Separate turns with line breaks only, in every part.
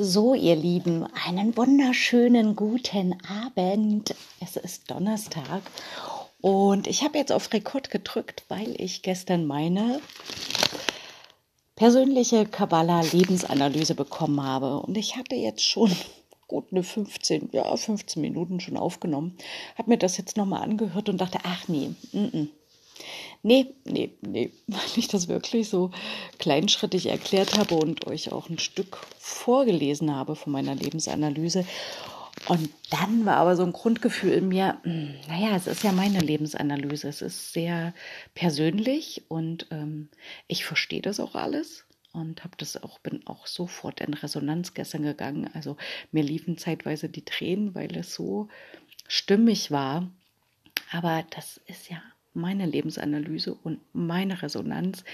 So, ihr Lieben, einen wunderschönen guten Abend. Es ist Donnerstag und ich habe jetzt auf Rekord gedrückt, weil ich gestern meine persönliche Kabbalah-Lebensanalyse bekommen habe. Und ich hatte jetzt schon gut eine 15, ja, 15 Minuten schon aufgenommen, habe mir das jetzt nochmal angehört und dachte, ach nee, n -n. Nee, nee, nee, weil ich das wirklich so kleinschrittig erklärt habe und euch auch ein Stück vorgelesen habe von meiner Lebensanalyse. Und dann war aber so ein Grundgefühl in mir, hm, naja, es ist ja meine Lebensanalyse, es ist sehr persönlich und ähm, ich verstehe das auch alles und habe das auch bin auch sofort in Resonanz gestern gegangen. Also mir liefen zeitweise die Tränen, weil es so stimmig war. Aber das ist ja meine Lebensanalyse und meine Resonanz.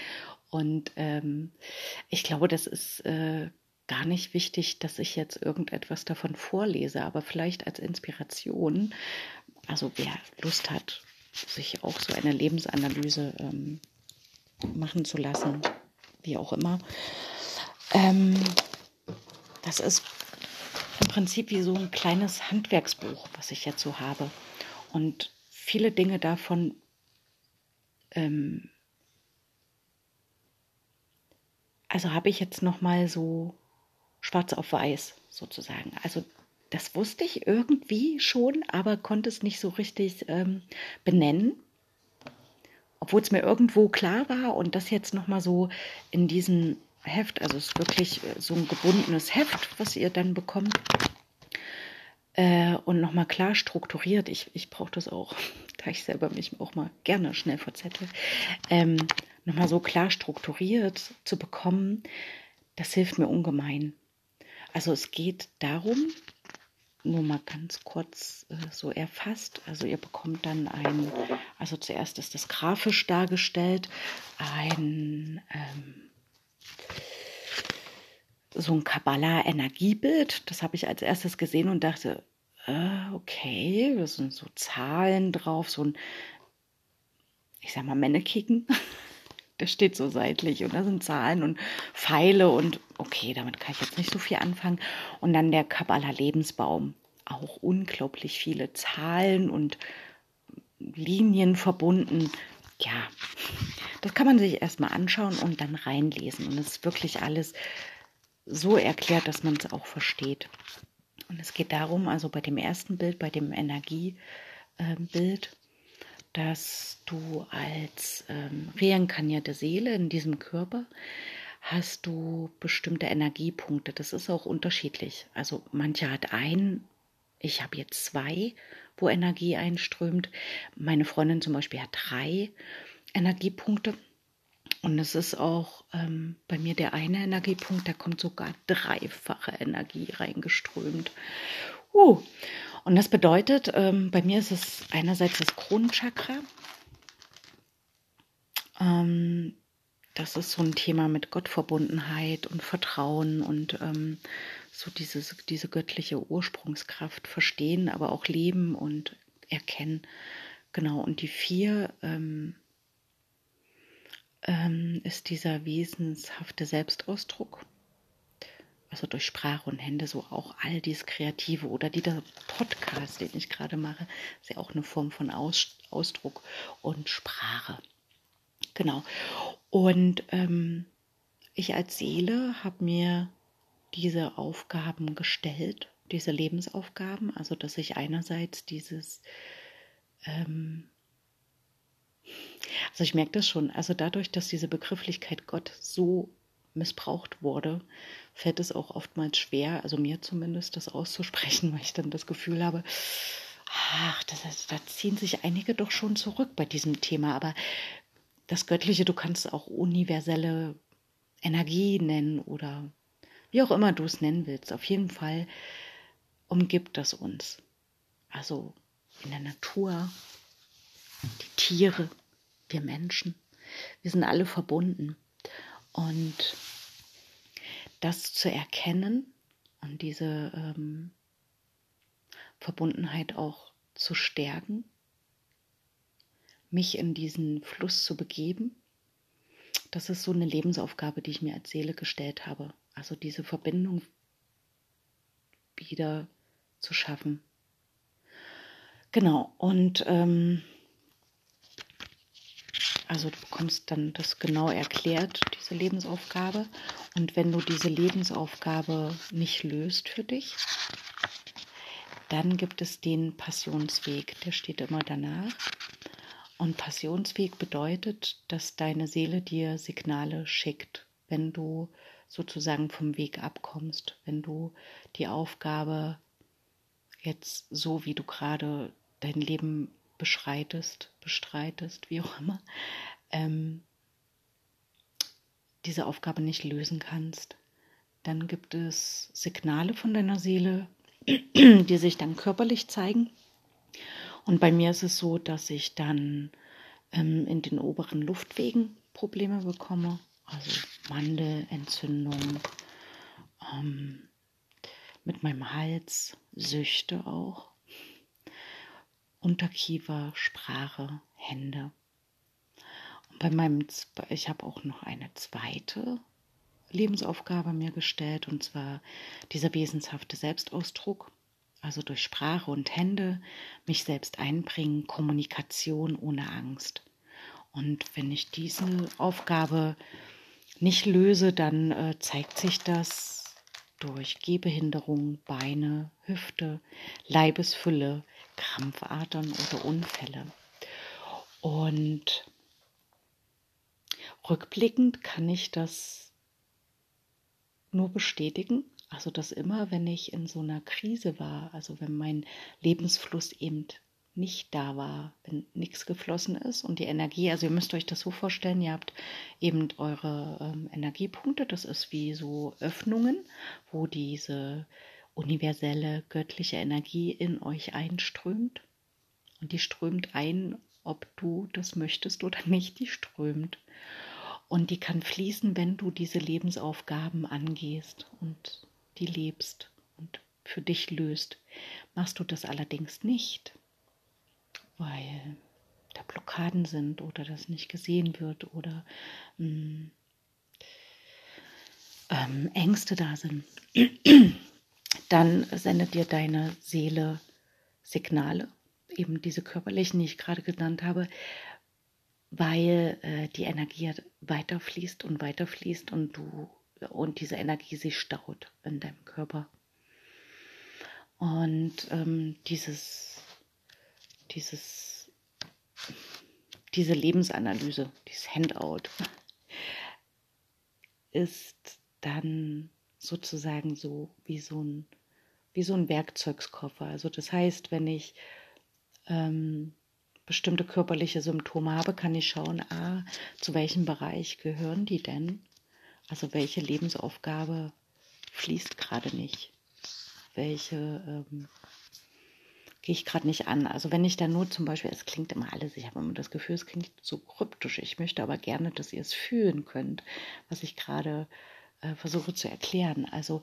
Und ähm, ich glaube, das ist äh, gar nicht wichtig, dass ich jetzt irgendetwas davon vorlese, aber vielleicht als Inspiration. Also wer Lust hat, sich auch so eine Lebensanalyse ähm, machen zu lassen, wie auch immer. Ähm, das ist im Prinzip wie so ein kleines Handwerksbuch, was ich jetzt so habe. Und viele Dinge davon ähm, also habe ich jetzt noch mal so schwarz auf weiß sozusagen. Also das wusste ich irgendwie schon, aber konnte es nicht so richtig ähm, benennen, obwohl es mir irgendwo klar war und das jetzt noch mal so in diesem Heft, also es ist wirklich äh, so ein gebundenes Heft, was ihr dann bekommt äh, und nochmal klar strukturiert. Ich, ich brauche das auch, da ich selber mich auch mal gerne schnell verzettel. Ähm, nochmal so klar strukturiert zu bekommen, das hilft mir ungemein. Also es geht darum, nur mal ganz kurz äh, so erfasst. Also ihr bekommt dann ein, also zuerst ist das grafisch dargestellt, ein ähm, so ein Kabbalah-Energiebild. Das habe ich als erstes gesehen und dachte, äh, okay, da sind so Zahlen drauf, so ein, ich sag mal, Männekicken. Der steht so seitlich und da sind Zahlen und Pfeile und okay, damit kann ich jetzt nicht so viel anfangen. Und dann der Kabbalah Lebensbaum. Auch unglaublich viele Zahlen und Linien verbunden. Ja, das kann man sich erstmal anschauen und dann reinlesen. Und es ist wirklich alles so erklärt, dass man es auch versteht. Und es geht darum, also bei dem ersten Bild, bei dem Energiebild, dass du als ähm, reinkarnierte Seele in diesem Körper hast du bestimmte Energiepunkte. Das ist auch unterschiedlich. Also manche hat ein, ich habe jetzt zwei, wo Energie einströmt. Meine Freundin zum Beispiel hat drei Energiepunkte. Und es ist auch ähm, bei mir der eine Energiepunkt, da kommt sogar dreifache Energie reingeströmt. Uh. Und das bedeutet, ähm, bei mir ist es einerseits das Kronenchakra. Ähm, das ist so ein Thema mit Gottverbundenheit und Vertrauen und ähm, so dieses, diese göttliche Ursprungskraft verstehen, aber auch leben und erkennen. Genau, und die vier ähm, ähm, ist dieser wesenshafte Selbstausdruck. Also durch Sprache und Hände, so auch all dies Kreative oder dieser Podcast, den ich gerade mache, ist ja auch eine Form von Aus, Ausdruck und Sprache. Genau. Und ähm, ich als Seele habe mir diese Aufgaben gestellt, diese Lebensaufgaben, also dass ich einerseits dieses ähm, also ich merke das schon. Also dadurch, dass diese Begrifflichkeit Gott so missbraucht wurde, fällt es auch oftmals schwer, also mir zumindest, das auszusprechen, weil ich dann das Gefühl habe, ach, das, da ziehen sich einige doch schon zurück bei diesem Thema. Aber das Göttliche, du kannst auch universelle Energie nennen oder wie auch immer du es nennen willst. Auf jeden Fall umgibt das uns. Also in der Natur, die Tiere, wir Menschen. Wir sind alle verbunden. Und das zu erkennen und diese ähm, Verbundenheit auch zu stärken, mich in diesen Fluss zu begeben, das ist so eine Lebensaufgabe, die ich mir als Seele gestellt habe. Also diese Verbindung wieder zu schaffen. Genau, und ähm, also du bekommst dann das genau erklärt, diese Lebensaufgabe. Und wenn du diese Lebensaufgabe nicht löst für dich, dann gibt es den Passionsweg, der steht immer danach. Und Passionsweg bedeutet, dass deine Seele dir Signale schickt, wenn du sozusagen vom Weg abkommst, wenn du die Aufgabe jetzt so, wie du gerade dein Leben beschreitest, bestreitest, wie auch immer, ähm, diese Aufgabe nicht lösen kannst. Dann gibt es Signale von deiner Seele, die sich dann körperlich zeigen. Und bei mir ist es so, dass ich dann ähm, in den oberen Luftwegen Probleme bekomme, also Mandelentzündung, ähm, mit meinem Hals, Süchte auch, Unterkiefer, Sprache, Hände. Und bei meinem, ich habe auch noch eine zweite Lebensaufgabe mir gestellt, und zwar dieser wesenshafte Selbstausdruck, also durch Sprache und Hände mich selbst einbringen, Kommunikation ohne Angst. Und wenn ich diese Aufgabe nicht löse, dann äh, zeigt sich das durch Gehbehinderung, Beine, Hüfte, Leibesfülle, Krampfadern oder Unfälle. Und rückblickend kann ich das nur bestätigen. Also, dass immer, wenn ich in so einer Krise war, also wenn mein Lebensfluss eben nicht da war, wenn nichts geflossen ist und die Energie, also ihr müsst euch das so vorstellen, ihr habt eben eure ähm, Energiepunkte, das ist wie so Öffnungen, wo diese universelle göttliche Energie in euch einströmt. Und die strömt ein, ob du das möchtest oder nicht, die strömt. Und die kann fließen, wenn du diese Lebensaufgaben angehst und die lebst und für dich löst. Machst du das allerdings nicht, weil da Blockaden sind oder das nicht gesehen wird oder mh, hm, ähm, Ängste da sind, dann sendet dir deine Seele Signale, eben diese körperlichen, die ich gerade genannt habe, weil äh, die Energie weiterfließt und weiterfließt und du und diese Energie sich staut in deinem Körper. Und ähm, dieses, dieses, diese Lebensanalyse, dieses Handout, ist dann sozusagen so wie so ein, wie so ein Werkzeugskoffer. Also das heißt, wenn ich ähm, bestimmte körperliche Symptome habe, kann ich schauen, ah, zu welchem Bereich gehören die denn? Also welche Lebensaufgabe fließt gerade nicht? Welche ähm, gehe ich gerade nicht an? Also wenn ich dann nur zum Beispiel, es klingt immer alles, ich habe immer das Gefühl, es klingt so kryptisch. Ich möchte aber gerne, dass ihr es fühlen könnt, was ich gerade äh, versuche zu erklären. Also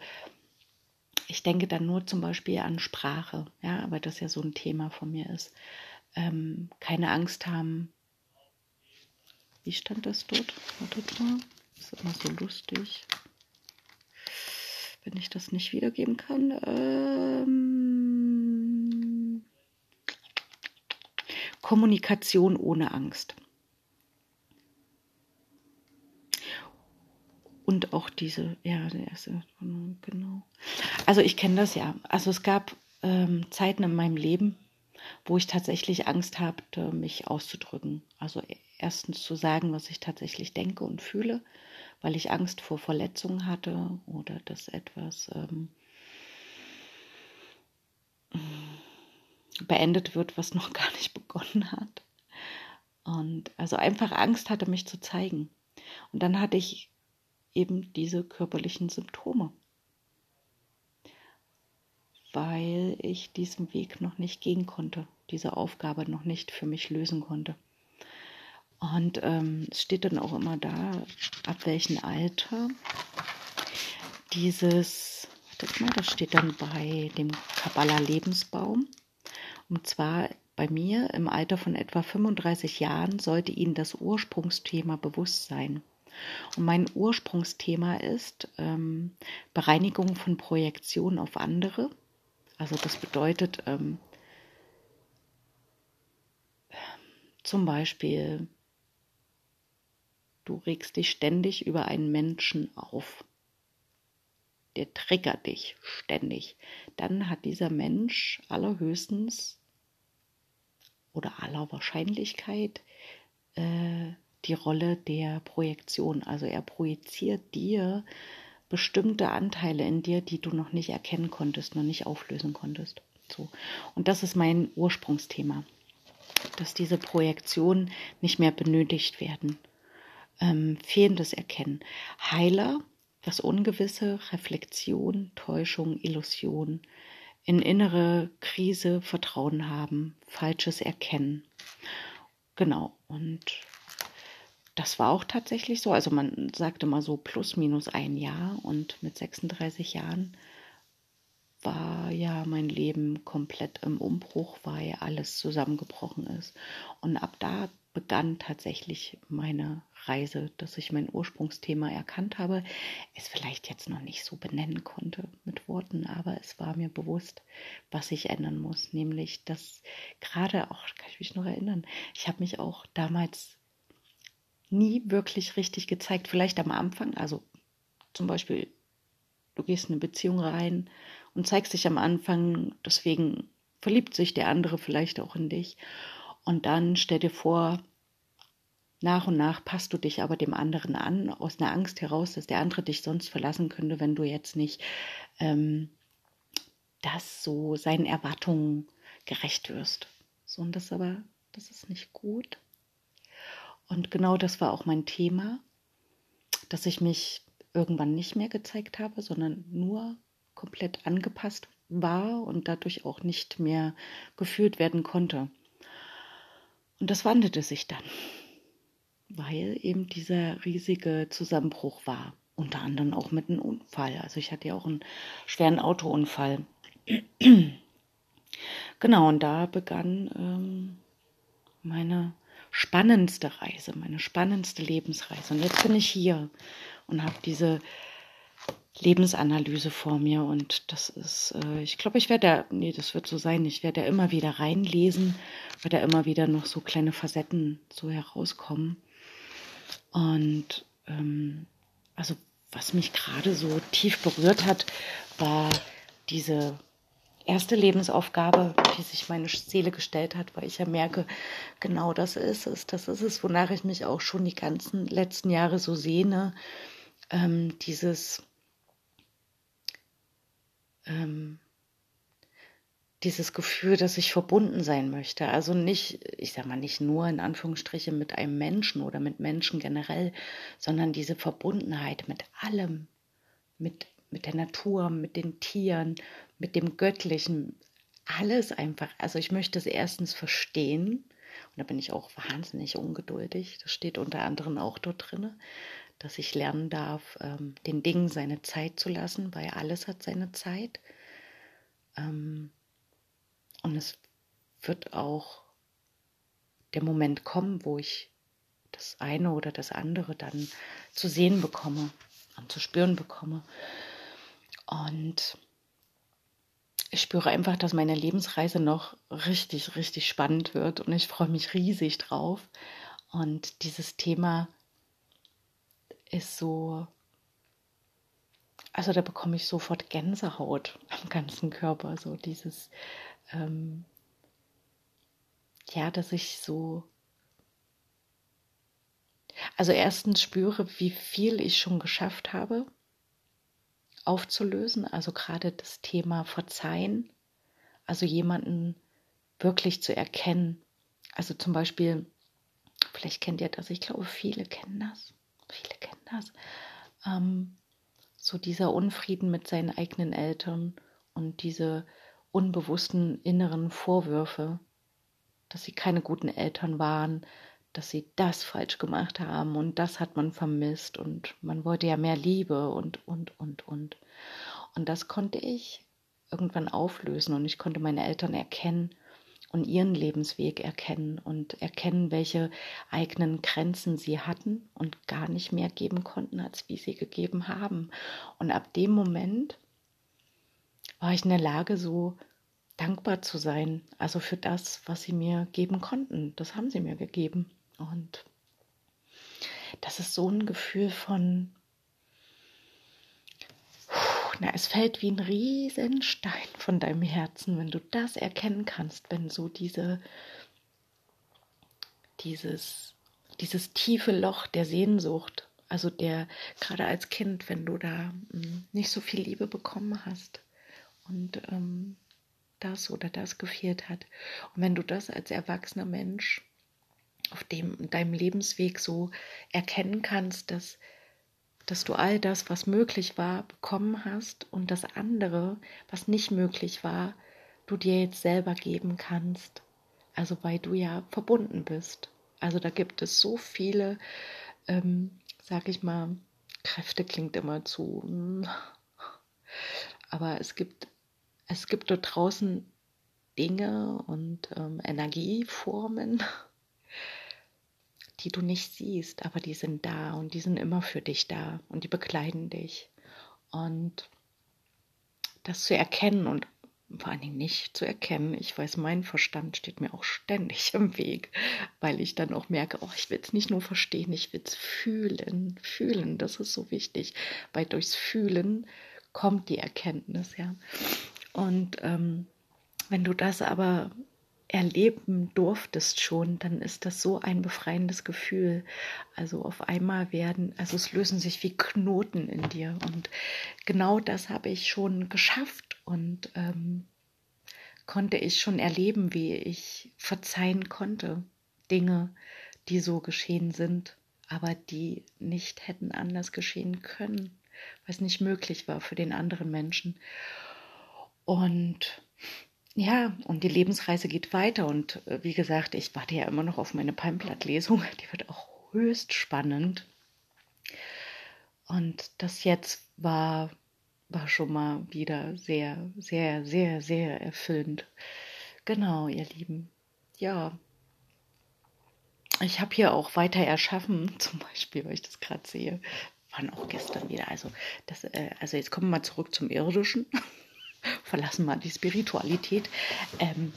ich denke dann nur zum Beispiel an Sprache, ja, aber das ja so ein Thema von mir ist. Ähm, keine Angst haben. Wie stand das dort? Wartet mal. Ist immer so lustig. Wenn ich das nicht wiedergeben kann. Ähm, Kommunikation ohne Angst. Und auch diese, ja, der erste, genau. Also ich kenne das ja. Also es gab ähm, Zeiten in meinem Leben, wo ich tatsächlich Angst hatte, mich auszudrücken. Also erstens zu sagen, was ich tatsächlich denke und fühle, weil ich Angst vor Verletzungen hatte oder dass etwas ähm, beendet wird, was noch gar nicht begonnen hat. Und also einfach Angst hatte, mich zu zeigen. Und dann hatte ich eben diese körperlichen Symptome, weil ich diesen Weg noch nicht gehen konnte, diese Aufgabe noch nicht für mich lösen konnte. Und ähm, es steht dann auch immer da, ab welchem Alter dieses, wartet mal, das steht dann bei dem Kabbalah Lebensbaum. Und zwar bei mir im Alter von etwa 35 Jahren sollte Ihnen das Ursprungsthema bewusst sein. Und mein Ursprungsthema ist ähm, Bereinigung von Projektion auf andere Also das bedeutet ähm, zum Beispiel, du regst dich ständig über einen Menschen auf. Der triggert dich ständig. Dann hat dieser Mensch allerhöchstens oder aller Wahrscheinlichkeit äh, die Rolle der Projektion. Also er projiziert dir bestimmte Anteile in dir, die du noch nicht erkennen konntest, noch nicht auflösen konntest. So. Und das ist mein Ursprungsthema, dass diese Projektionen nicht mehr benötigt werden. Ähm, fehlendes Erkennen. Heiler, das Ungewisse, Reflexion, Täuschung, Illusion, in innere Krise Vertrauen haben, falsches Erkennen. Genau, und das war auch tatsächlich so. Also man sagte mal so plus minus ein Jahr und mit 36 Jahren war ja mein Leben komplett im Umbruch, weil alles zusammengebrochen ist. Und ab da begann tatsächlich meine Reise, dass ich mein Ursprungsthema erkannt habe, es vielleicht jetzt noch nicht so benennen konnte mit Worten, aber es war mir bewusst, was ich ändern muss, nämlich dass gerade auch, kann ich mich noch erinnern, ich habe mich auch damals nie wirklich richtig gezeigt. Vielleicht am Anfang, also zum Beispiel, du gehst in eine Beziehung rein und zeigst dich am Anfang, deswegen verliebt sich der andere vielleicht auch in dich. Und dann stell dir vor, nach und nach passt du dich aber dem anderen an, aus einer Angst heraus, dass der andere dich sonst verlassen könnte, wenn du jetzt nicht ähm, das so seinen Erwartungen gerecht wirst. So, und das aber, das ist nicht gut. Und genau das war auch mein Thema, dass ich mich irgendwann nicht mehr gezeigt habe, sondern nur komplett angepasst war und dadurch auch nicht mehr geführt werden konnte. Und das wandelte sich dann, weil eben dieser riesige Zusammenbruch war. Unter anderem auch mit einem Unfall. Also ich hatte ja auch einen schweren Autounfall. genau, und da begann ähm, meine spannendste Reise, meine spannendste Lebensreise. Und jetzt bin ich hier und habe diese Lebensanalyse vor mir und das ist, äh, ich glaube, ich werde da, nee, das wird so sein, ich werde da immer wieder reinlesen, weil da immer wieder noch so kleine Facetten so herauskommen. Und ähm, also was mich gerade so tief berührt hat, war diese erste Lebensaufgabe, die sich meine Seele gestellt hat, weil ich ja merke, genau das ist es. Das ist es, wonach ich mich auch schon die ganzen letzten Jahre so sehne. Ähm, dieses, ähm, dieses Gefühl, dass ich verbunden sein möchte. Also nicht, ich sag mal, nicht nur in Anführungsstrichen mit einem Menschen oder mit Menschen generell, sondern diese Verbundenheit mit allem, mit, mit der Natur, mit den Tieren, mit dem Göttlichen, alles einfach. Also ich möchte es erstens verstehen. Und da bin ich auch wahnsinnig ungeduldig. Das steht unter anderem auch dort drin, dass ich lernen darf, ähm, den Dingen seine Zeit zu lassen, weil alles hat seine Zeit. Ähm, und es wird auch der Moment kommen, wo ich das eine oder das andere dann zu sehen bekomme und zu spüren bekomme. Und ich spüre einfach, dass meine Lebensreise noch richtig, richtig spannend wird und ich freue mich riesig drauf. Und dieses Thema ist so, also da bekomme ich sofort Gänsehaut am ganzen Körper, so dieses, ähm, ja, dass ich so, also erstens spüre, wie viel ich schon geschafft habe aufzulösen. Also gerade das Thema Verzeihen, also jemanden wirklich zu erkennen. Also zum Beispiel, vielleicht kennt ihr das, ich glaube, viele kennen das. Viele kennen das. Ähm, so dieser Unfrieden mit seinen eigenen Eltern und diese unbewussten inneren Vorwürfe, dass sie keine guten Eltern waren, dass sie das falsch gemacht haben und das hat man vermisst und man wollte ja mehr Liebe und, und, und, und. Und das konnte ich irgendwann auflösen und ich konnte meine Eltern erkennen und ihren Lebensweg erkennen und erkennen, welche eigenen Grenzen sie hatten und gar nicht mehr geben konnten, als wie sie gegeben haben. Und ab dem Moment war ich in der Lage, so dankbar zu sein, also für das, was sie mir geben konnten. Das haben sie mir gegeben. Und das ist so ein Gefühl von, na, es fällt wie ein Riesenstein von deinem Herzen, wenn du das erkennen kannst, wenn so diese, dieses, dieses tiefe Loch der Sehnsucht, also der, gerade als Kind, wenn du da mh, hm, nicht so viel Liebe bekommen hast und ähm, das oder das gefehlt hat. Und wenn du das als erwachsener Mensch auf dem deinem Lebensweg so erkennen kannst, dass, dass du all das, was möglich war, bekommen hast und das andere, was nicht möglich war, du dir jetzt selber geben kannst. Also weil du ja verbunden bist. Also da gibt es so viele, ähm, sag ich mal, Kräfte klingt immer zu, aber es gibt, es gibt dort draußen Dinge und ähm, Energieformen, die du nicht siehst, aber die sind da und die sind immer für dich da und die begleiten dich. Und das zu erkennen und vor allen Dingen nicht zu erkennen. Ich weiß, mein Verstand steht mir auch ständig im Weg, weil ich dann auch merke, oh, ich will es nicht nur verstehen, ich will es fühlen. Fühlen, das ist so wichtig, weil durchs Fühlen kommt die Erkenntnis, ja. Und ähm, wenn du das aber erleben durftest schon, dann ist das so ein befreiendes Gefühl. Also auf einmal werden, also es lösen sich wie Knoten in dir. Und genau das habe ich schon geschafft und ähm, konnte ich schon erleben, wie ich verzeihen konnte. Dinge, die so geschehen sind, aber die nicht hätten anders geschehen können, weil es nicht möglich war für den anderen Menschen. Und ja, und die Lebensreise geht weiter. Und äh, wie gesagt, ich warte ja immer noch auf meine Palmblattlesung. Die wird auch höchst spannend. Und das jetzt war, war schon mal wieder sehr, sehr, sehr, sehr erfüllend. Genau, ihr Lieben. Ja. Ich habe hier auch weiter erschaffen, zum Beispiel, weil ich das gerade sehe, waren auch gestern wieder. Also, das, äh, also jetzt kommen wir mal zurück zum Irdischen verlassen mal die Spiritualität, ähm,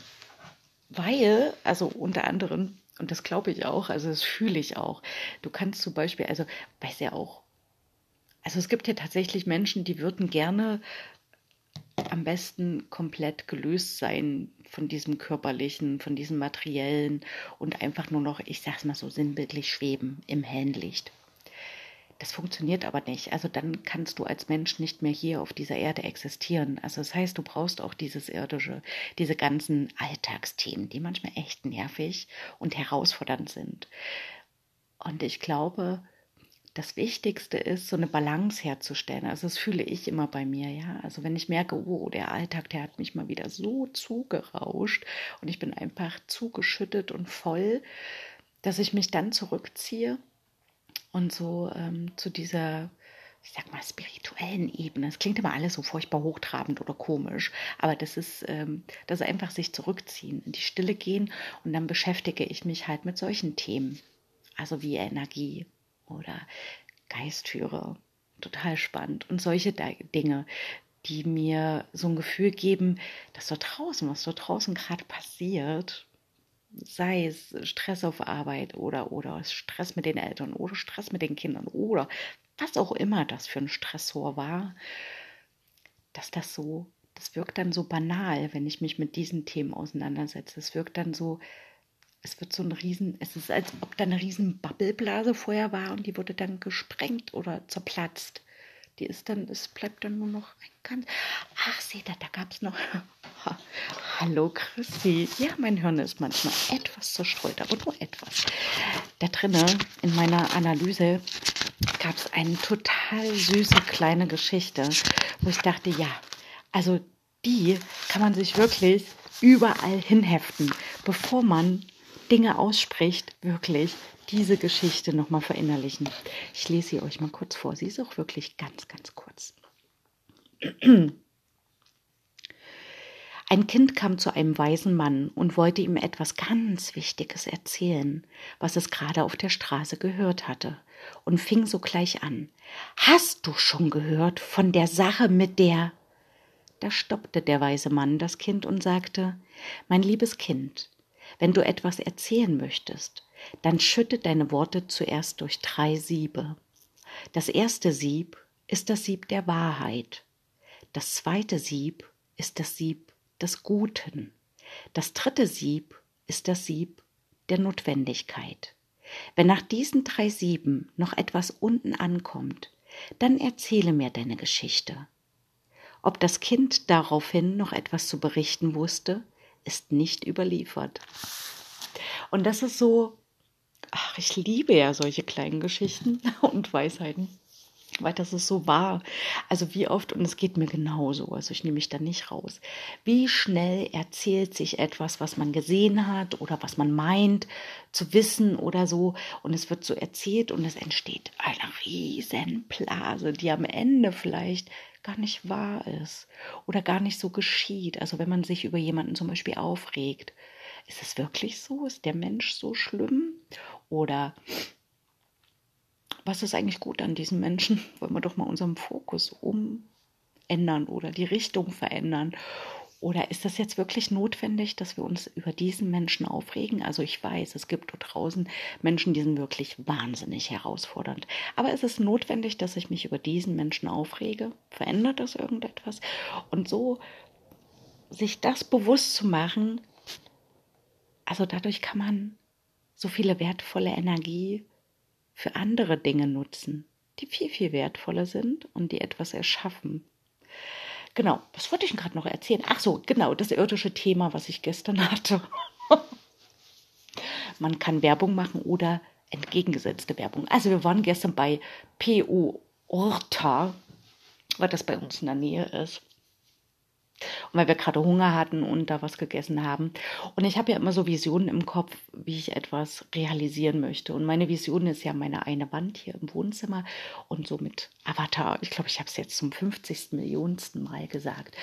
weil, also unter anderem, und das glaube ich auch, also das fühle ich auch, du kannst zum Beispiel, also weiß ja auch, also es gibt ja tatsächlich Menschen, die würden gerne am besten komplett gelöst sein von diesem körperlichen, von diesem materiellen und einfach nur noch, ich sag's mal so sinnbildlich schweben im hellen Licht. Das funktioniert aber nicht. Also dann kannst du als Mensch nicht mehr hier auf dieser Erde existieren. Also das heißt, du brauchst auch dieses irdische, diese ganzen Alltagsthemen, die manchmal echt nervig und herausfordernd sind. Und ich glaube, das Wichtigste ist, so eine Balance herzustellen. Also das fühle ich immer bei mir, ja. Also wenn ich merke, oh, der Alltag, der hat mich mal wieder so zugerauscht und ich bin einfach zugeschüttet und voll, dass ich mich dann zurückziehe und so ähm, zu dieser, ich sag mal, spirituellen Ebene. Es klingt immer alles so furchtbar hochtrabend oder komisch, aber das ist, ähm, das ist einfach sich zurückziehen, in die Stille gehen und dann beschäftige ich mich halt mit solchen Themen. Also wie Energie oder Geistführer. Total spannend. Und solche Dinge, die mir so ein Gefühl geben, dass dort draußen, was dort draußen gerade passiert, sei es Stress auf Arbeit oder, oder Stress mit den Eltern oder Stress mit den Kindern oder was auch immer das für ein Stressor war, dass das so, das wirkt dann so banal, wenn ich mich mit diesen Themen auseinandersetze. Es wirkt dann so, es wird so ein Riesen, es ist, als ob da eine riesen Bubbleblase vorher war und die wurde dann gesprengt oder zerplatzt. Die ist dann, es bleibt dann nur noch ein ganz. Ach, seht ihr, da gab es noch. Hallo Christi. Ja, mein Hirn ist manchmal etwas zerstreut, aber nur etwas. Da drinnen in meiner Analyse gab es eine total süße kleine Geschichte, wo ich dachte, ja, also die kann man sich wirklich überall hinheften, bevor man Dinge ausspricht, wirklich diese Geschichte nochmal verinnerlichen. Ich lese sie euch mal kurz vor. Sie ist auch wirklich ganz, ganz kurz. Ein Kind kam zu einem weisen Mann und wollte ihm etwas ganz Wichtiges erzählen, was es gerade auf der Straße gehört hatte, und fing sogleich an. Hast du schon gehört von der Sache mit der? Da stoppte der weise Mann das Kind und sagte, Mein liebes Kind, wenn du etwas erzählen möchtest, dann schütte deine Worte zuerst durch drei Siebe. Das erste Sieb ist das Sieb der Wahrheit. Das zweite Sieb ist das Sieb des Guten. Das dritte Sieb ist das Sieb der Notwendigkeit. Wenn nach diesen drei Sieben noch etwas unten ankommt, dann erzähle mir deine Geschichte. Ob das Kind daraufhin noch etwas zu berichten wusste, ist nicht überliefert. Und das ist so, ach, ich liebe ja solche kleinen Geschichten und Weisheiten weil das ist so wahr. Also wie oft, und es geht mir genauso, also ich nehme mich da nicht raus, wie schnell erzählt sich etwas, was man gesehen hat oder was man meint zu wissen oder so, und es wird so erzählt und es entsteht eine riesen Blase, die am Ende vielleicht gar nicht wahr ist oder gar nicht so geschieht. Also wenn man sich über jemanden zum Beispiel aufregt, ist es wirklich so? Ist der Mensch so schlimm? Oder was ist eigentlich gut an diesen Menschen? Wollen wir doch mal unseren Fokus umändern oder die Richtung verändern? Oder ist das jetzt wirklich notwendig, dass wir uns über diesen Menschen aufregen? Also ich weiß, es gibt dort draußen Menschen, die sind wirklich wahnsinnig herausfordernd. Aber ist es notwendig, dass ich mich über diesen Menschen aufrege? Verändert das irgendetwas? Und so sich das bewusst zu machen, also dadurch kann man so viele wertvolle Energie für andere Dinge nutzen, die viel, viel wertvoller sind und die etwas erschaffen. Genau, was wollte ich denn gerade noch erzählen? Ach so, genau, das irdische Thema, was ich gestern hatte. Man kann Werbung machen oder entgegengesetzte Werbung. Also wir waren gestern bei PO Orta, weil das bei uns in der Nähe ist. Und weil wir gerade Hunger hatten und da was gegessen haben. Und ich habe ja immer so Visionen im Kopf, wie ich etwas realisieren möchte. Und meine Vision ist ja meine eine Wand hier im Wohnzimmer und so mit Avatar. Ich glaube, ich habe es jetzt zum 50. Millionsten Mal gesagt.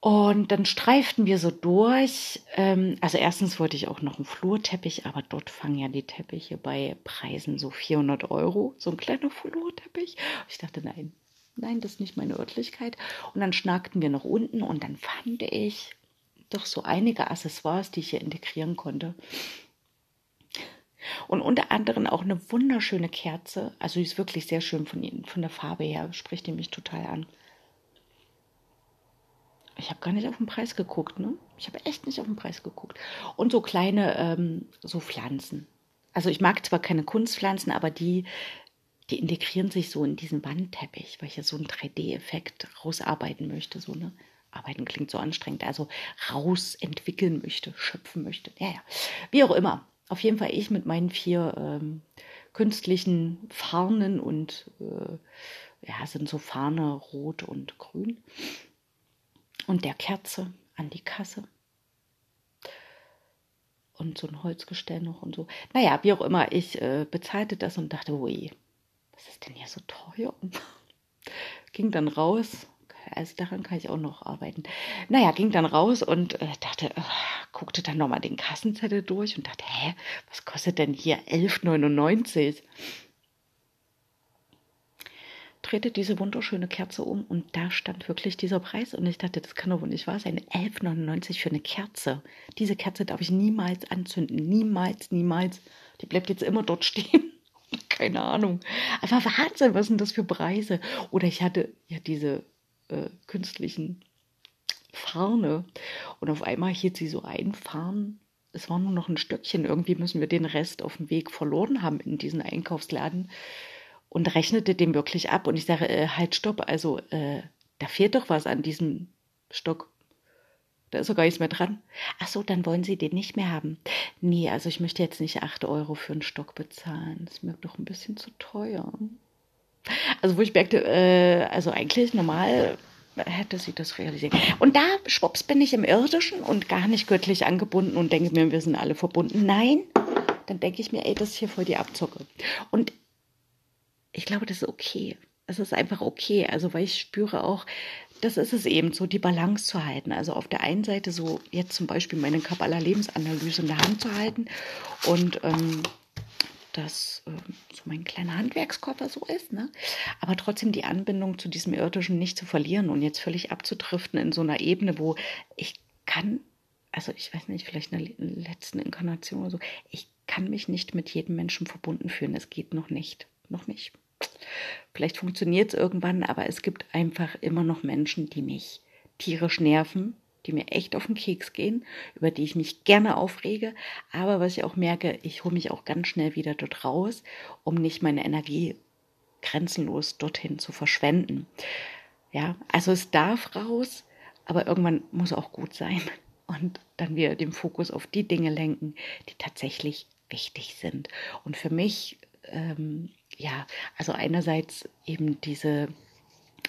Und dann streiften wir so durch. Ähm, also erstens wollte ich auch noch einen Flurteppich, aber dort fangen ja die Teppiche bei Preisen so 400 Euro. So ein kleiner Flurteppich. Ich dachte, nein, nein, das ist nicht meine Örtlichkeit. Und dann schnackten wir noch unten und dann fand ich doch so einige Accessoires, die ich hier integrieren konnte. Und unter anderem auch eine wunderschöne Kerze. Also die ist wirklich sehr schön von, von der Farbe her, spricht die mich total an. Ich habe gar nicht auf den Preis geguckt, ne? Ich habe echt nicht auf den Preis geguckt. Und so kleine, ähm, so Pflanzen. Also ich mag zwar keine Kunstpflanzen, aber die die integrieren sich so in diesen Wandteppich, weil ich ja so einen 3D-Effekt rausarbeiten möchte. So, ne? Arbeiten klingt so anstrengend, also rausentwickeln möchte, schöpfen möchte. Ja, ja. Wie auch immer. Auf jeden Fall ich mit meinen vier ähm, künstlichen Farnen und äh, ja, sind so Fahne rot und grün. Und der Kerze an die Kasse. Und so ein Holzgestell noch und so. Naja, wie auch immer, ich äh, bezahlte das und dachte, ui, was ist denn hier so teuer? ging dann raus. Also daran kann ich auch noch arbeiten. Naja, ging dann raus und äh, dachte, äh, guckte dann nochmal den Kassenzettel durch und dachte, hä, was kostet denn hier 11,99? Drehte diese wunderschöne Kerze um und da stand wirklich dieser Preis und ich dachte, das kann doch wohl nicht wahr sein. 11,99 für eine Kerze. Diese Kerze darf ich niemals anzünden. Niemals, niemals. Die bleibt jetzt immer dort stehen. Keine Ahnung. Aber Wahnsinn, was sind das für Preise? Oder ich hatte ja diese äh, künstlichen Farne und auf einmal hielt sie so ein Farn. Es war nur noch ein Stöckchen. Irgendwie müssen wir den Rest auf dem Weg verloren haben in diesen Einkaufsladen und rechnete dem wirklich ab. Und ich sage, äh, halt, stopp, also äh, da fehlt doch was an diesem Stock. Da ist doch gar nichts mehr dran. Ach so, dann wollen Sie den nicht mehr haben. Nee, also ich möchte jetzt nicht 8 Euro für einen Stock bezahlen. Das ist mir doch ein bisschen zu teuer. Also wo ich merkte, äh, also eigentlich normal hätte sie das realisiert. Und da, schwupps, bin ich im Irdischen und gar nicht göttlich angebunden und denke mir, wir sind alle verbunden. Nein, dann denke ich mir, ey, das ist hier voll die Abzocke. Und ich glaube, das ist okay. Es ist einfach okay. Also, weil ich spüre auch, das ist es eben, so die Balance zu halten. Also auf der einen Seite so jetzt zum Beispiel meine Kabbalah Lebensanalyse in der Hand zu halten und ähm, das äh, so mein kleiner Handwerkskoffer so ist, ne? Aber trotzdem die Anbindung zu diesem irdischen nicht zu verlieren und jetzt völlig abzudriften in so einer Ebene, wo ich kann, also ich weiß nicht, vielleicht in der letzten Inkarnation oder so, ich kann mich nicht mit jedem Menschen verbunden fühlen. Es geht noch nicht. Noch nicht. Vielleicht funktioniert es irgendwann, aber es gibt einfach immer noch Menschen, die mich tierisch nerven, die mir echt auf den Keks gehen, über die ich mich gerne aufrege. Aber was ich auch merke, ich hole mich auch ganz schnell wieder dort raus, um nicht meine Energie grenzenlos dorthin zu verschwenden. Ja, also es darf raus, aber irgendwann muss auch gut sein und dann wieder den Fokus auf die Dinge lenken, die tatsächlich wichtig sind. Und für mich, ähm, ja, also einerseits eben diese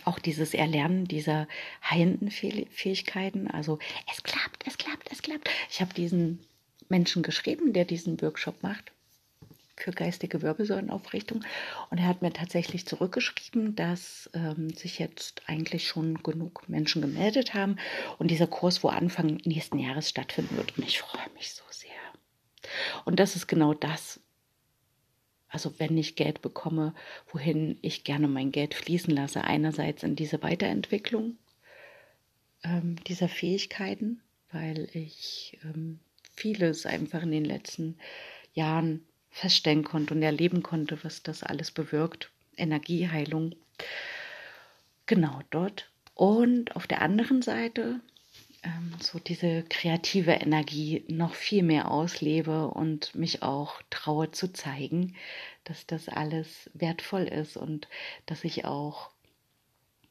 auch dieses Erlernen dieser heilenden Fähigkeiten. Also es klappt, es klappt, es klappt. Ich habe diesen Menschen geschrieben, der diesen Workshop macht für geistige Wirbelsäulenaufrichtung. Und er hat mir tatsächlich zurückgeschrieben, dass ähm, sich jetzt eigentlich schon genug Menschen gemeldet haben und dieser Kurs wo Anfang nächsten Jahres stattfinden wird. Und ich freue mich so sehr. Und das ist genau das, also wenn ich Geld bekomme, wohin ich gerne mein Geld fließen lasse. Einerseits in diese Weiterentwicklung ähm, dieser Fähigkeiten, weil ich ähm, vieles einfach in den letzten Jahren feststellen konnte und erleben konnte, was das alles bewirkt. Energieheilung. Genau dort. Und auf der anderen Seite ähm, so diese kreative Energie noch viel mehr auslebe und mich auch traue zu zeigen, dass das alles wertvoll ist und dass ich auch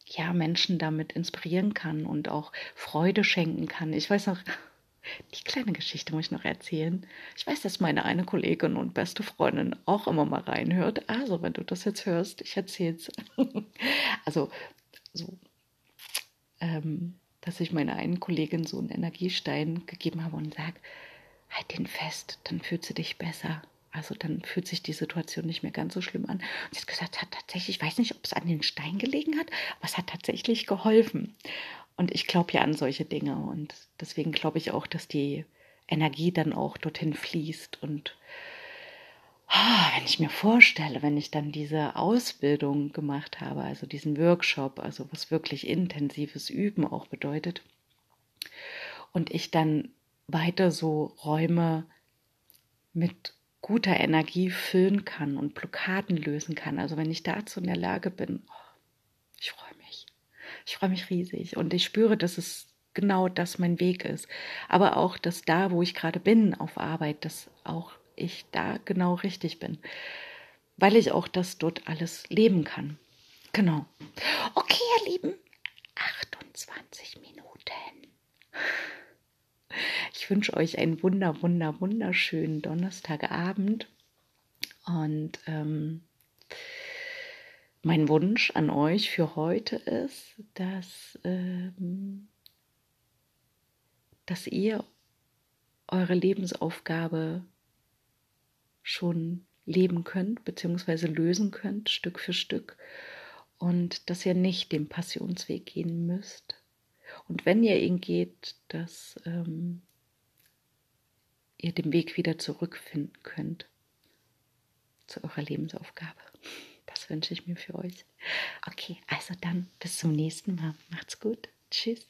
ja Menschen damit inspirieren kann und auch Freude schenken kann. Ich weiß noch, die kleine Geschichte muss ich noch erzählen. Ich weiß, dass meine eine Kollegin und beste Freundin auch immer mal reinhört. Also, wenn du das jetzt hörst, ich erzähl's. also, so, ähm, dass ich meiner einen Kollegin so einen Energiestein gegeben habe und sage, halt den fest, dann fühlt sie dich besser. Also dann fühlt sich die Situation nicht mehr ganz so schlimm an. Und sie hat gesagt, es hat tatsächlich, ich weiß nicht, ob es an den Stein gelegen hat, aber es hat tatsächlich geholfen. Und ich glaube ja an solche Dinge. Und deswegen glaube ich auch, dass die Energie dann auch dorthin fließt und wenn ich mir vorstelle, wenn ich dann diese Ausbildung gemacht habe, also diesen Workshop, also was wirklich intensives Üben auch bedeutet, und ich dann weiter so Räume mit guter Energie füllen kann und Blockaden lösen kann, also wenn ich dazu in der Lage bin, oh, ich freue mich. Ich freue mich riesig und ich spüre, dass es genau das mein Weg ist. Aber auch, dass da, wo ich gerade bin auf Arbeit, dass auch ich da genau richtig bin, weil ich auch das dort alles leben kann. Genau. Okay, ihr Lieben, 28 Minuten. Ich wünsche euch einen wunder, wunder, wunderschönen Donnerstagabend und ähm, mein Wunsch an euch für heute ist, dass, ähm, dass ihr eure Lebensaufgabe schon leben könnt, beziehungsweise lösen könnt, Stück für Stück. Und dass ihr nicht den Passionsweg gehen müsst. Und wenn ihr ihn geht, dass ähm, ihr den Weg wieder zurückfinden könnt zu eurer Lebensaufgabe. Das wünsche ich mir für euch. Okay, also dann bis zum nächsten Mal. Macht's gut. Tschüss.